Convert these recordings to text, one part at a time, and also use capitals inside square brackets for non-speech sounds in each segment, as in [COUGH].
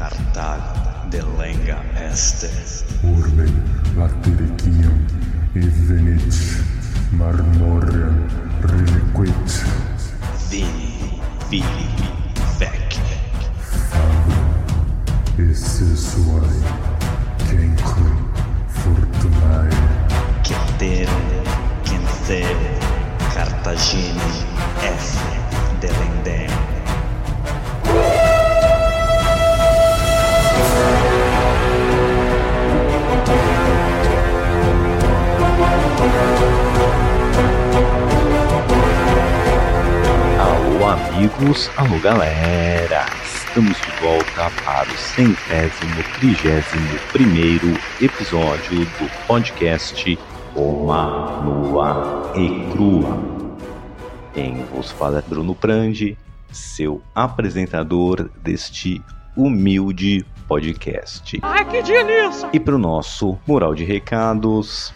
Cartago de lenga este. Urbe latiricium e venit marmoriam reliquit Vini, vini, vec. esse suae cenque fortunae Cetere, Quenceo, Cartagine, F. amigos, alô, galera! Estamos de volta para o centésimo, trigésimo primeiro episódio do podcast Roma Nua e Crua. Quem vos fala é Bruno Prandi, seu apresentador deste humilde podcast. Ai, que delícia! E para o nosso mural de recados,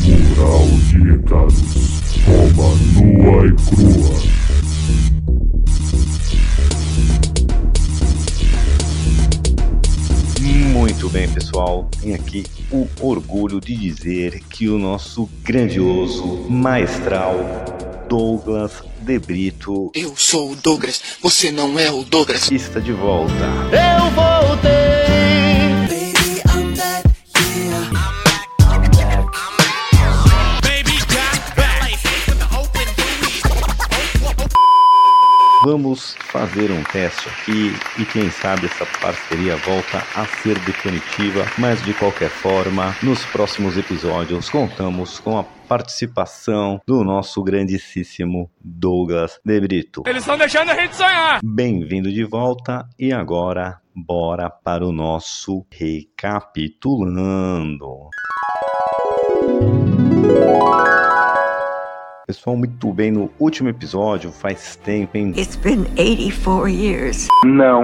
mural de recados Roma nua e crua Muito bem, pessoal. Tem aqui o orgulho de dizer que o nosso grandioso maestral Douglas De Brito Eu sou o Douglas, você não é o Douglas. está de volta. Eu voltei! Vamos fazer um teste aqui e quem sabe essa parceria volta a ser definitiva, mas de qualquer forma, nos próximos episódios contamos com a participação do nosso grandíssimo Douglas De Brito. Eles estão deixando a gente sonhar! Bem-vindo de volta e agora bora para o nosso recapitulando. Pessoal, muito bem, no último episódio, faz tempo, hein? It's been 84 years.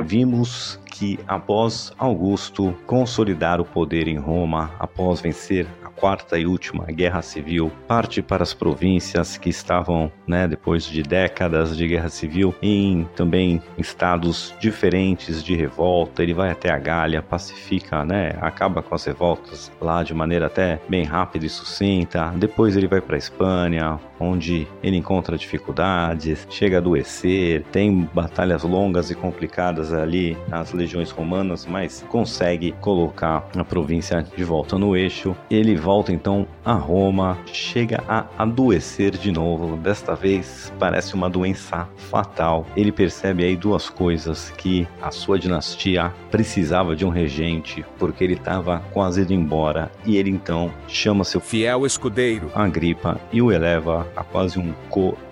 Vimos que após Augusto consolidar o poder em Roma, após vencer a quarta e última guerra civil, parte para as províncias que estavam, né, depois de décadas de guerra civil, em também estados diferentes de revolta. Ele vai até a Gália, pacifica, né, acaba com as revoltas lá de maneira até bem rápida e sucinta. Depois ele vai para a Espanha, onde ele encontra dificuldades, chega a adoecer, tem batalhas longas e complicadas ali nas legiões romanas, mas consegue colocar a província de volta no eixo. Ele volta então a Roma, chega a adoecer de novo. Desta vez parece uma doença fatal. Ele percebe aí duas coisas: que a sua dinastia precisava de um regente, porque ele estava quase indo embora, e ele então chama seu Fiel escudeiro. Agripa e o eleva a quase um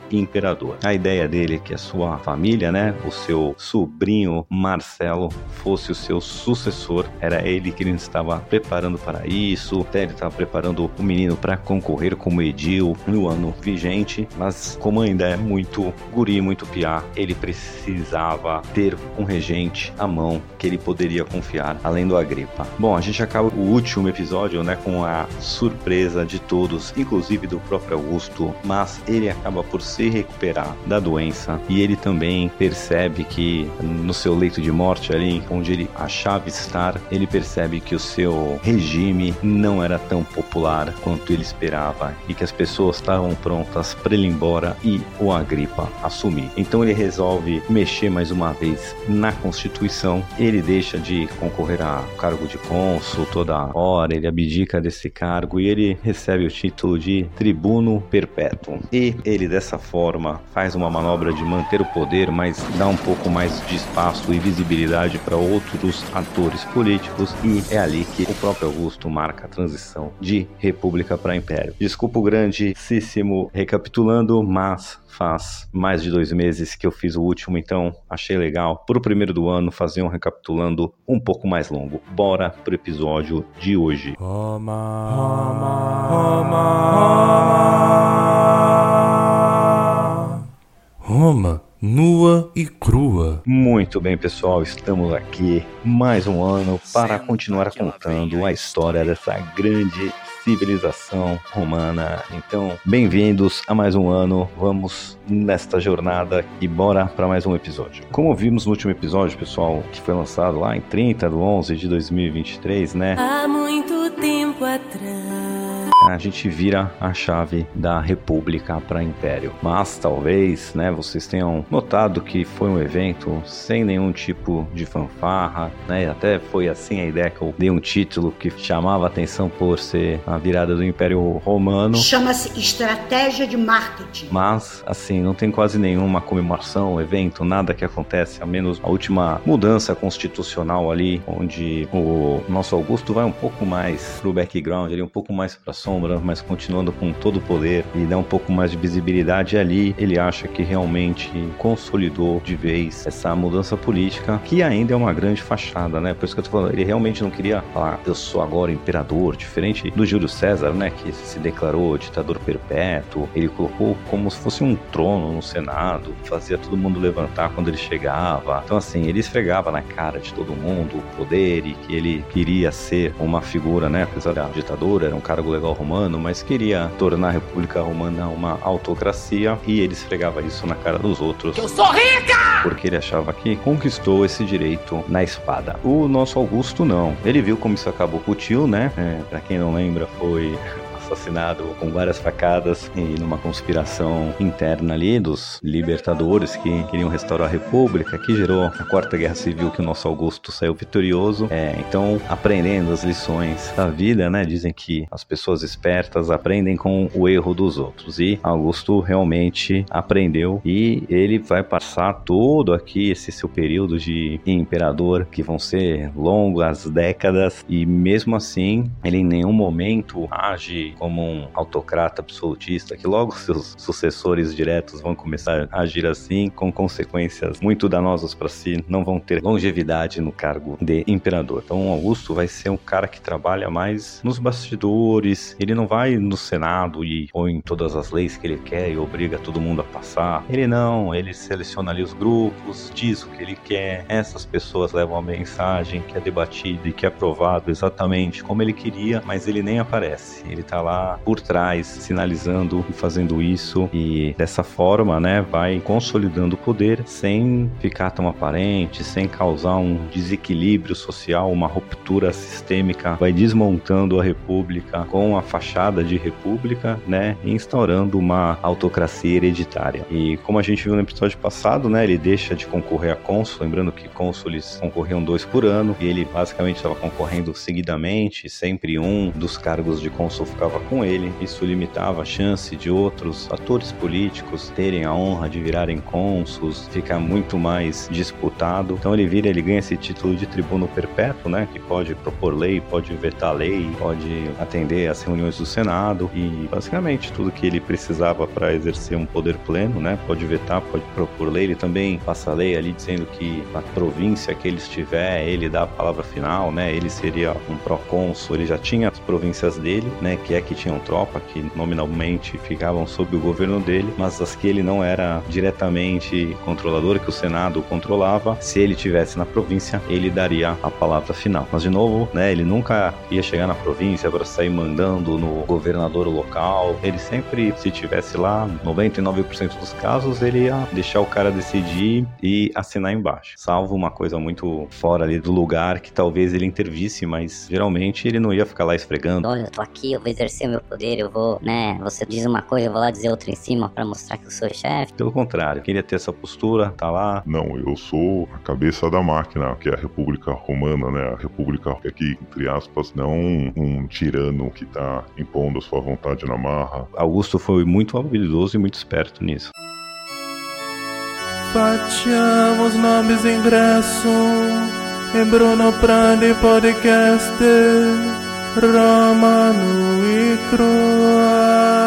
co-imperador. A ideia dele é que a sua família, né, o seu sobrinho Marcelo, fosse o seu sucessor. Era ele que ele estava preparando para isso. Até ele estava preparando o menino para concorrer como edil no ano vigente, mas como ainda é muito guri, muito piá, ele precisava ter um regente à mão que ele poderia confiar, além do Agripa. Bom, a gente acaba o último episódio, né, com a surpresa de todos, inclusive do próprio Augusto, mas ele acaba por se recuperar da doença e ele também percebe que no seu leito de morte ali, onde ele achava estar, ele percebe que o seu regime não era tão popular quanto ele esperava e que as pessoas estavam prontas para ele ir embora e o Agripa assumir. Então ele resolve mexer mais uma vez na Constituição. Ele deixa de concorrer ao cargo de cônsul toda hora, ele abdica desse cargo e ele recebe o título de tribuno perpétuo. E ele dessa forma faz uma manobra de manter o poder, mas dá um pouco mais de espaço e visibilidade para outros atores políticos e é ali que o próprio Augusto marca a transição de república para império. Desculpa o grandíssimo recapitulando, mas faz mais de dois meses que eu fiz o último, então achei legal pro primeiro do ano fazer um recapitulando um pouco mais longo. Bora pro episódio de hoje. Roma, Muito bem, pessoal, estamos aqui mais um ano para continuar contando a história dessa grande civilização romana. Então, bem-vindos a mais um ano. Vamos nesta jornada e bora para mais um episódio. Como vimos no último episódio, pessoal, que foi lançado lá em 30 de 11 de 2023, né? Há muito tempo atrás. A gente vira a chave da República para Império. Mas talvez, né, vocês tenham notado que foi um evento sem nenhum tipo de fanfarra, né? Até foi assim a ideia que eu dei um título que chamava atenção por ser a virada do Império Romano. Chama-se estratégia de marketing. Mas, assim, não tem quase nenhuma comemoração, evento, nada que acontece, a menos a última mudança constitucional ali, onde o nosso Augusto vai um pouco mais pro background, ali, um pouco mais pra sombra, mas continuando com todo o poder e dá um pouco mais de visibilidade ali, ele acha que realmente consolidou de vez essa mudança política, que ainda é uma grande fachada, né? Por isso que eu tô falando, ele realmente não queria falar, eu sou agora imperador, diferente do Júlio César, né? Que se declarou ditador perpétuo, ele colocou como se fosse um trono no Senado, fazia todo mundo levantar quando ele chegava. Então, assim, ele esfregava na cara de todo mundo o poder e que ele queria ser uma figura, né? Apesar da ditadura, era um cargo legal romano, mas queria tornar a República Romana uma autocracia e ele esfregava isso na cara dos outros. Eu sou rica! Porque ele achava que conquistou esse direito na espada. O nosso Augusto não. Ele viu como isso acabou com o tio, né? É, pra quem não lembra, foi assassinado com várias facadas e numa conspiração interna ali dos libertadores que queriam restaurar a república, que gerou a quarta guerra civil que o nosso Augusto saiu vitorioso. É, então, aprendendo as lições da vida, né? Dizem que as pessoas espertas aprendem com o erro dos outros e Augusto realmente aprendeu e ele vai passar todo aqui esse seu período de imperador que vão ser longas décadas e mesmo assim ele em nenhum momento age como um autocrata absolutista, que logo seus sucessores diretos vão começar a agir assim, com consequências muito danosas para si, não vão ter longevidade no cargo de imperador. Então, Augusto vai ser um cara que trabalha mais nos bastidores, ele não vai no Senado e põe todas as leis que ele quer e obriga todo mundo a passar. Ele não, ele seleciona ali os grupos, diz o que ele quer, essas pessoas levam a mensagem que é debatida e que é aprovado exatamente como ele queria, mas ele nem aparece. Ele tá lá por trás, sinalizando e fazendo isso e dessa forma, né, vai consolidando o poder sem ficar tão aparente, sem causar um desequilíbrio social, uma ruptura sistêmica, vai desmontando a república com a fachada de república, né, instaurando uma autocracia hereditária. E como a gente viu no episódio passado, né, ele deixa de concorrer a cônsul, lembrando que cônsules concorriam dois por ano, e ele basicamente estava concorrendo seguidamente, sempre um dos cargos de cônsul ficava com ele. Isso limitava a chance de outros atores políticos terem a honra de virarem cônsuls, ficar muito mais disputado. Então ele vira, ele ganha esse título de tribuno perpétuo, né, que pode propor lei, pode vetar lei, pode atender às reuniões do Senado e basicamente tudo que ele precisava para exercer um poder pleno, né, pode vetar, pode propor lei. Ele também passa lei ali dizendo que na província que ele estiver, ele dá a palavra final, né, ele seria um procônsul, ele já tinha as províncias dele, né, que é que tinham tropa, que nominalmente ficavam sob o governo dele, mas as que ele não era diretamente controlador, que o Senado controlava, se ele tivesse na província, ele daria a palavra final. Mas de novo, né, ele nunca ia chegar na província para sair mandando no governador local. Ele sempre, se tivesse lá, 99% dos casos, ele ia deixar o cara decidir e assinar embaixo. Salvo uma coisa muito fora ali do lugar que talvez ele intervisse, mas geralmente ele não ia ficar lá esfregando. Olha, tô aqui, eu vou exercer meu poder, eu vou, né? Você diz uma coisa, eu vou lá dizer outra em cima pra mostrar que eu sou chefe. Pelo contrário, queria ter essa postura, tá lá. Não, eu sou a cabeça da máquina, que é a República Romana, né? A República aqui, entre aspas, não um, um tirano que tá impondo a sua vontade na marra. Augusto foi muito habilidoso e muito esperto nisso. Facciamo snobis ingresso e Bruno Prandi podcast Romano e Crua.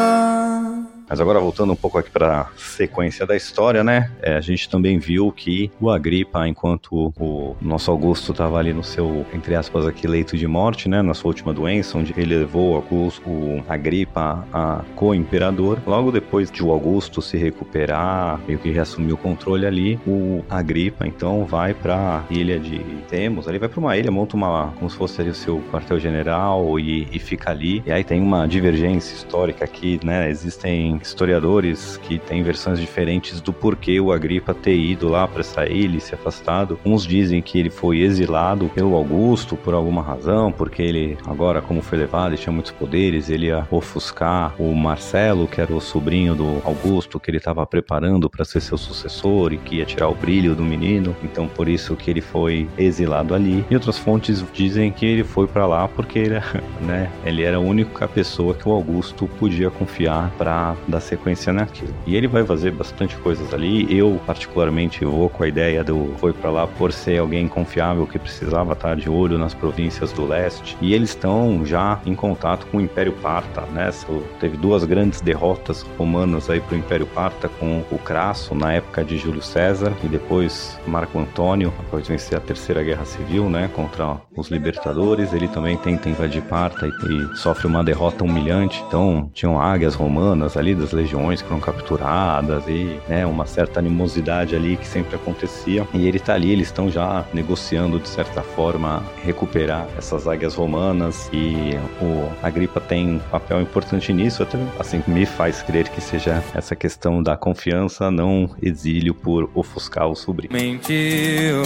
Mas agora voltando um pouco aqui para a sequência da história, né? É, a gente também viu que o Agripa, enquanto o nosso Augusto estava ali no seu, entre aspas, aqui leito de morte, né? Na sua última doença, onde ele levou Augusto, o Agripa a co-imperador. Logo depois de o Augusto se recuperar, meio que reassumir o controle ali, o Agripa então vai para ilha de Temos, ali vai para uma ilha, monta uma como se fosse ali o seu quartel-general e, e fica ali. E aí tem uma divergência histórica aqui, né? Existem historiadores que têm versões diferentes do porquê o Agripa ter ido lá para essa ilha e se afastado. Uns dizem que ele foi exilado pelo Augusto por alguma razão, porque ele agora como foi levado e tinha muitos poderes, ele ia ofuscar o Marcelo, que era o sobrinho do Augusto, que ele estava preparando para ser seu sucessor e que ia tirar o brilho do menino. Então por isso que ele foi exilado ali. E outras fontes dizem que ele foi para lá porque ele, [LAUGHS] né, ele era a única pessoa que o Augusto podia confiar para dar sequência naquilo. E ele vai fazer bastante coisas ali. Eu particularmente vou com a ideia do foi para lá por ser alguém confiável que precisava estar de olho nas províncias do leste. E eles estão já em contato com o Império Parta, né? Teve duas grandes derrotas romanas aí para o Império Parta com o Crasso na época de Júlio César e depois Marco Antônio após vencer a Terceira Guerra Civil, né, contra os libertadores. Ele também tenta invadir Parta e, e sofre uma derrota humilhante. Então tinham águias romanas ali das legiões que foram capturadas e né, uma certa animosidade ali que sempre acontecia. E ele tá ali, eles estão já negociando de certa forma recuperar essas águias romanas e o Agripa tem um papel importante nisso, até assim me faz crer que seja essa questão da confiança, não exílio por ofuscar o sobrinho. Mentiu,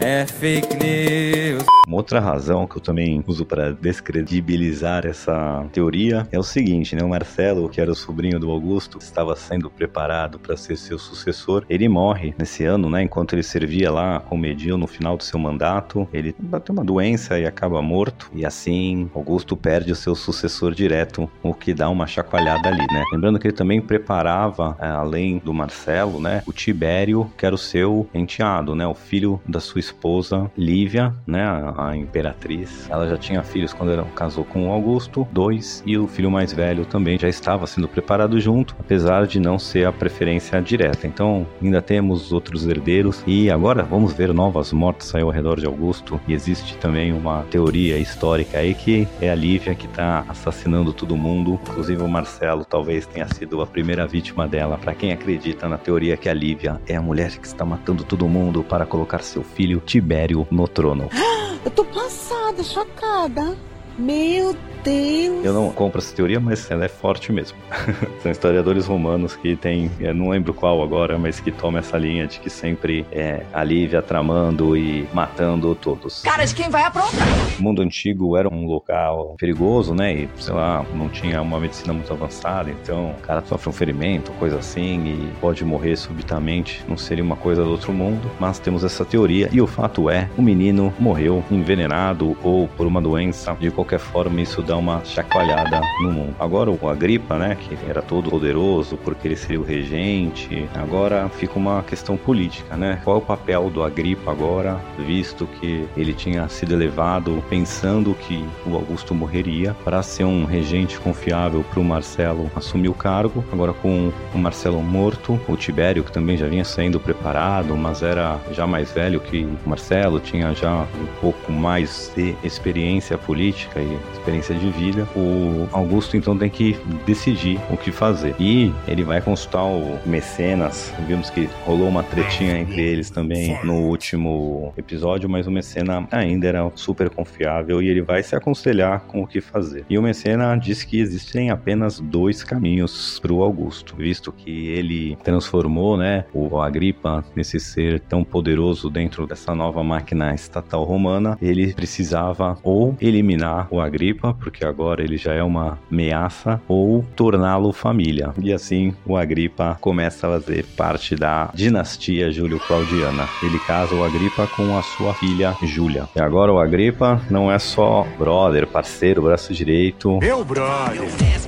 é fake news. Uma outra razão que eu também uso para descredibilizar essa teoria é o seguinte, né? O Marcelo, que era o sobrinho do Augusto, estava sendo preparado para ser seu sucessor. Ele morre nesse ano, né? Enquanto ele servia lá como edil no final do seu mandato, ele bateu uma doença e acaba morto. E assim, Augusto perde o seu sucessor direto, o que dá uma chacoalhada ali, né? Lembrando que ele também preparava, é, além do Marcelo, né? O Tibério, que era o seu enteado, né? O filho da sua esposa Lívia, né? A imperatriz. Ela já tinha filhos quando ela casou com Augusto, dois, e o filho mais velho também já estava sendo preparado junto, apesar de não ser a preferência direta. Então, ainda temos outros herdeiros e agora vamos ver novas mortes ao redor de Augusto. E existe também uma teoria histórica aí que é a Lívia que está assassinando todo mundo, inclusive o Marcelo talvez tenha sido a primeira vítima dela. Para quem acredita na teoria que a Lívia é a mulher que está matando todo mundo para colocar seu filho Tibério no trono. [GASPS] Eu tô passada, chocada. Meu Deus! Eu não compro essa teoria, mas ela é forte mesmo. [LAUGHS] São historiadores romanos que tem, eu não lembro qual agora, mas que toma essa linha de que sempre é a Lívia tramando e matando todos. Cara de quem vai aprontar! O mundo antigo era um local perigoso, né? E, sei lá, não tinha uma medicina muito avançada, então o cara sofre um ferimento, coisa assim, e pode morrer subitamente. Não seria uma coisa do outro mundo, mas temos essa teoria. E o fato é, o menino morreu envenenado ou por uma doença. De qualquer forma, isso dá uma chacoalhada no mundo. Agora o Agripa, né, que era todo poderoso porque ele seria o regente, agora fica uma questão política, né? Qual é o papel do Agripa agora, visto que ele tinha sido elevado pensando que o Augusto morreria para ser um regente confiável para o Marcelo assumir o cargo. Agora com o Marcelo morto, o Tibério que também já vinha sendo preparado, mas era já mais velho que o Marcelo, tinha já um pouco mais de experiência política e experiência de vida, o Augusto então tem que decidir o que fazer. E ele vai consultar o Mecenas. Vimos que rolou uma tretinha entre eles também no último episódio, mas o Mecena ainda era super confiável e ele vai se aconselhar com o que fazer. E o Mecena diz que existem apenas dois caminhos para o Augusto, visto que ele transformou, né, o Agripa nesse ser tão poderoso dentro dessa nova máquina estatal romana, ele precisava ou eliminar o Agripa, porque agora ele já é uma ameaça, ou torná-lo família. E assim o Agripa começa a fazer parte da dinastia Júlio-Claudiana. Ele casa o Agripa com a sua filha Júlia. E agora o Agripa não é só brother, parceiro, braço direito. Meu brother!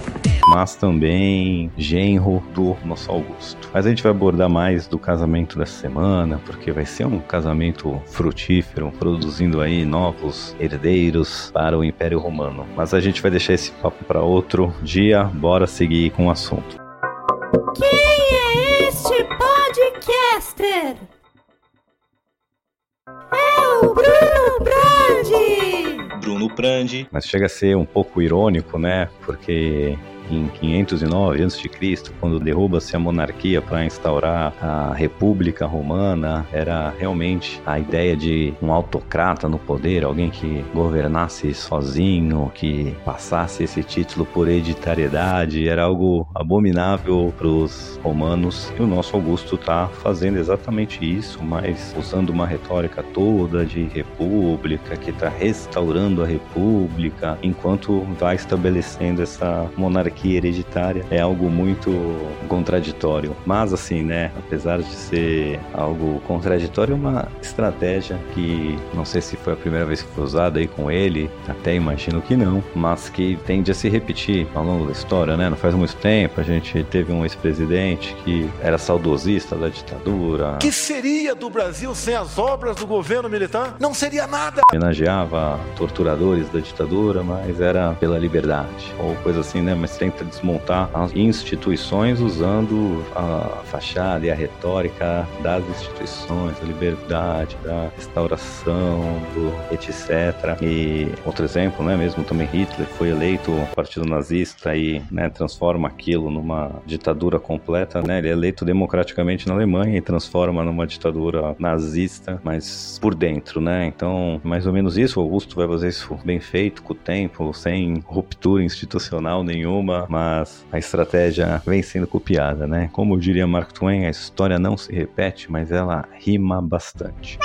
mas também genro do nosso Augusto. Mas a gente vai abordar mais do casamento dessa semana, porque vai ser um casamento frutífero, produzindo aí novos herdeiros para o Império Romano. Mas a gente vai deixar esse papo para outro dia, bora seguir com o assunto. Quem é este podcaster? É o Bruno Brandi! Bruno Prandi. Mas chega a ser um pouco irônico, né? Porque em 509 a.C., quando derruba-se a monarquia para instaurar a República Romana, era realmente a ideia de um autocrata no poder, alguém que governasse sozinho, que passasse esse título por hereditariedade, era algo abominável para os romanos. E o nosso Augusto está fazendo exatamente isso, mas usando uma retórica toda de república, que está restaurando a república, enquanto vai estabelecendo essa monarquia monarquia hereditária é algo muito contraditório. Mas assim, né, apesar de ser algo contraditório, é uma estratégia que não sei se foi a primeira vez que foi usada aí com ele, até imagino que não, mas que tende a se repetir ao longo da história, né? Não faz muito tempo a gente teve um ex-presidente que era saudosista da ditadura. Que seria do Brasil sem as obras do governo militar? Não seria nada. Homenageava torturadores da ditadura, mas era pela liberdade ou coisa assim, né? Mas tenta desmontar as instituições usando a fachada e a retórica das instituições, da liberdade, da restauração, do etc. E outro exemplo, né, mesmo também Hitler foi eleito partido nazista e né, transforma aquilo numa ditadura completa, né? Ele é eleito democraticamente na Alemanha e transforma numa ditadura nazista, mas por dentro, né? Então, mais ou menos isso, Augusto vai fazer isso bem feito, com o tempo, sem ruptura institucional nenhuma, mas a estratégia vem sendo copiada, né? Como diria Mark Twain, a história não se repete, mas ela rima bastante.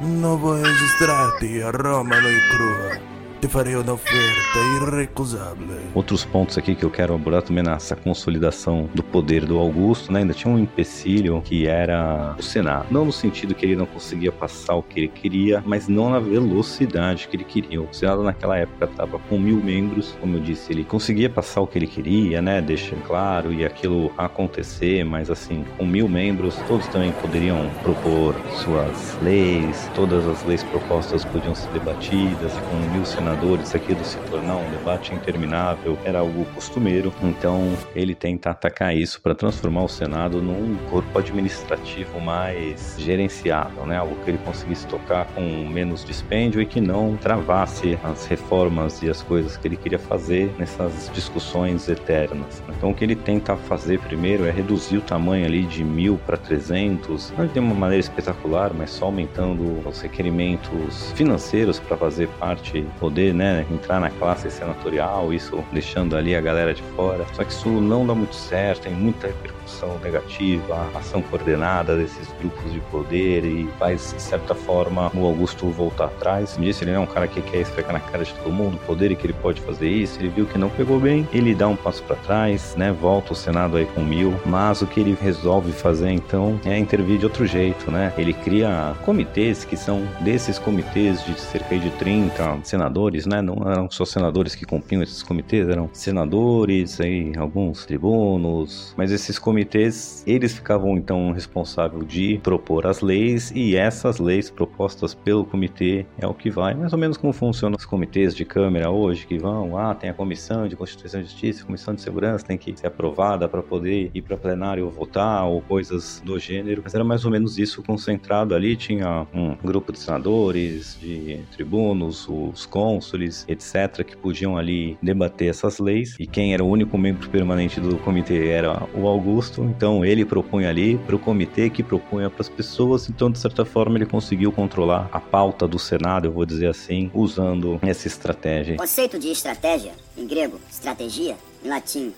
Não vou registrar-te Roma no crua. Te farei uma oferta irrecusável. Outros pontos aqui que eu quero abordar também nessa consolidação do poder do Augusto, né? Ainda tinha um empecilho que era o Senado. Não no sentido que ele não conseguia passar o que ele queria, mas não na velocidade que ele queria. O Senado naquela época estava com mil membros, como eu disse, ele conseguia passar o que ele queria, né? Deixa claro, e aquilo acontecer, mas assim, com mil membros, todos também poderiam propor suas leis, todas as leis propostas podiam ser debatidas, e com mil senadores senadores aquilo se tornar um debate interminável era algo costumeiro, então ele tenta atacar isso para transformar o Senado num corpo administrativo mais gerenciável, né? algo que ele conseguisse tocar com menos dispêndio e que não travasse as reformas e as coisas que ele queria fazer nessas discussões eternas. Então o que ele tenta fazer primeiro é reduzir o tamanho ali de mil para 300, não de uma maneira espetacular, mas só aumentando os requerimentos financeiros para fazer parte, poder poder, né, entrar na classe senatorial, isso deixando ali a galera de fora. Só que isso não dá muito certo, tem muita repercussão negativa, ação coordenada desses grupos de poder e faz, de certa forma, o Augusto voltar atrás. Como disse, ele é um cara que quer esfregar na cara de todo mundo o poder e que ele pode fazer isso. Ele viu que não pegou bem, ele dá um passo para trás, né, volta o Senado aí com mil, mas o que ele resolve fazer então é intervir de outro jeito, né? Ele cria comitês que são desses comitês de cerca de 30 senadores senadores, né? Não eram só senadores que compunham esses comitês, eram senadores, aí, alguns tribunos, mas esses comitês, eles ficavam então responsáveis de propor as leis e essas leis propostas pelo comitê é o que vai, mais ou menos como funcionam os comitês de Câmara hoje, que vão, ah, tem a comissão de Constituição e Justiça, comissão de segurança, tem que ser aprovada para poder ir para plenário votar ou coisas do gênero, mas era mais ou menos isso concentrado ali, tinha um grupo de senadores, de tribunos, os cons cônsules, etc., que podiam ali debater essas leis. E quem era o único membro permanente do comitê era o Augusto. Então ele propunha ali para o comitê que propunha para as pessoas. Então, de certa forma, ele conseguiu controlar a pauta do Senado, eu vou dizer assim, usando essa estratégia. O conceito de estratégia, em grego, estratégia, em latim,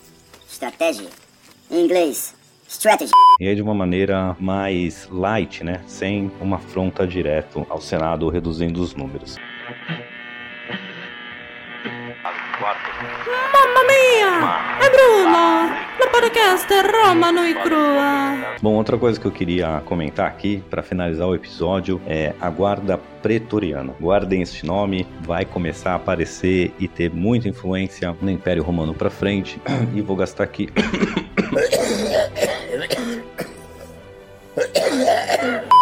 estratégia, em inglês, strategy. E aí de uma maneira mais light, né? Sem uma afronta direto ao Senado, reduzindo os números. Mamma mia! É Bruno! No podcast Roma no e crua. Bom, outra coisa que eu queria comentar aqui para finalizar o episódio é a Guarda Pretoriana. Guardem este nome, vai começar a aparecer e ter muita influência no Império Romano para frente. E vou gastar aqui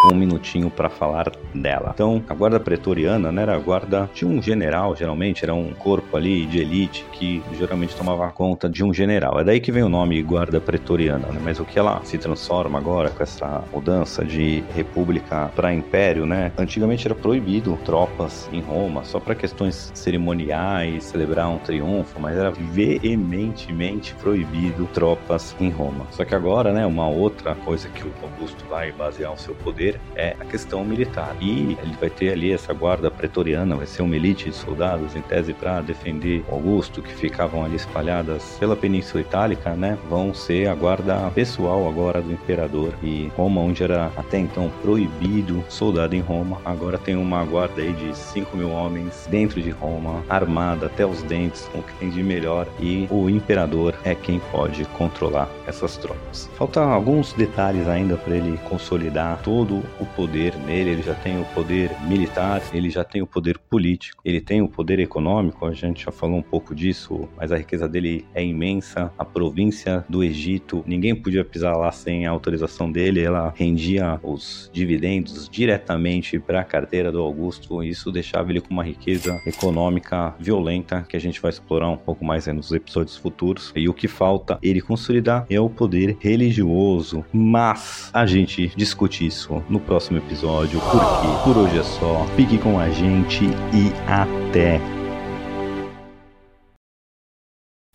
um minutinho para falar dela. Então, a guarda pretoriana né, era a guarda de um general, geralmente era um corpo ali de elite que geralmente tomava conta de um general. É daí que vem o nome guarda pretoriana, né? Mas o que ela se transforma agora com essa mudança de república para império, né? Antigamente era proibido tropas em Roma só para questões cerimoniais, celebrar um triunfo, mas era veementemente proibido tropas em Roma. Só que agora, né, uma outra coisa que o Augusto vai basear o seu poder é a questão militar. E ele vai ter ali essa guarda pretoriana, vai ser uma elite de soldados em tese para defender Augusto, que ficavam ali espalhadas pela Península Itálica, né? Vão ser a guarda pessoal agora do imperador. E Roma, onde era até então proibido soldado em Roma, agora tem uma guarda aí de 5 mil homens dentro de Roma, armada até os dentes, com o que tem de melhor. E o imperador é quem pode controlar essas tropas. Faltam alguns detalhes ainda para ele consolidar todo o poder nele. Ele já tem o poder militar, ele já tem o poder político, ele tem o poder econômico. A gente já falou um pouco disso, mas a riqueza dele é imensa. A província do Egito, ninguém podia pisar lá sem a autorização dele. Ela rendia os dividendos diretamente para a carteira do Augusto. Isso deixava ele com uma riqueza econômica violenta que a gente vai explorar um pouco mais nos episódios futuros. E o que falta ele consolidar é o poder religioso. Mas a gente discute isso no próximo episódio. Porque por hoje é só. Fique com a gente e até.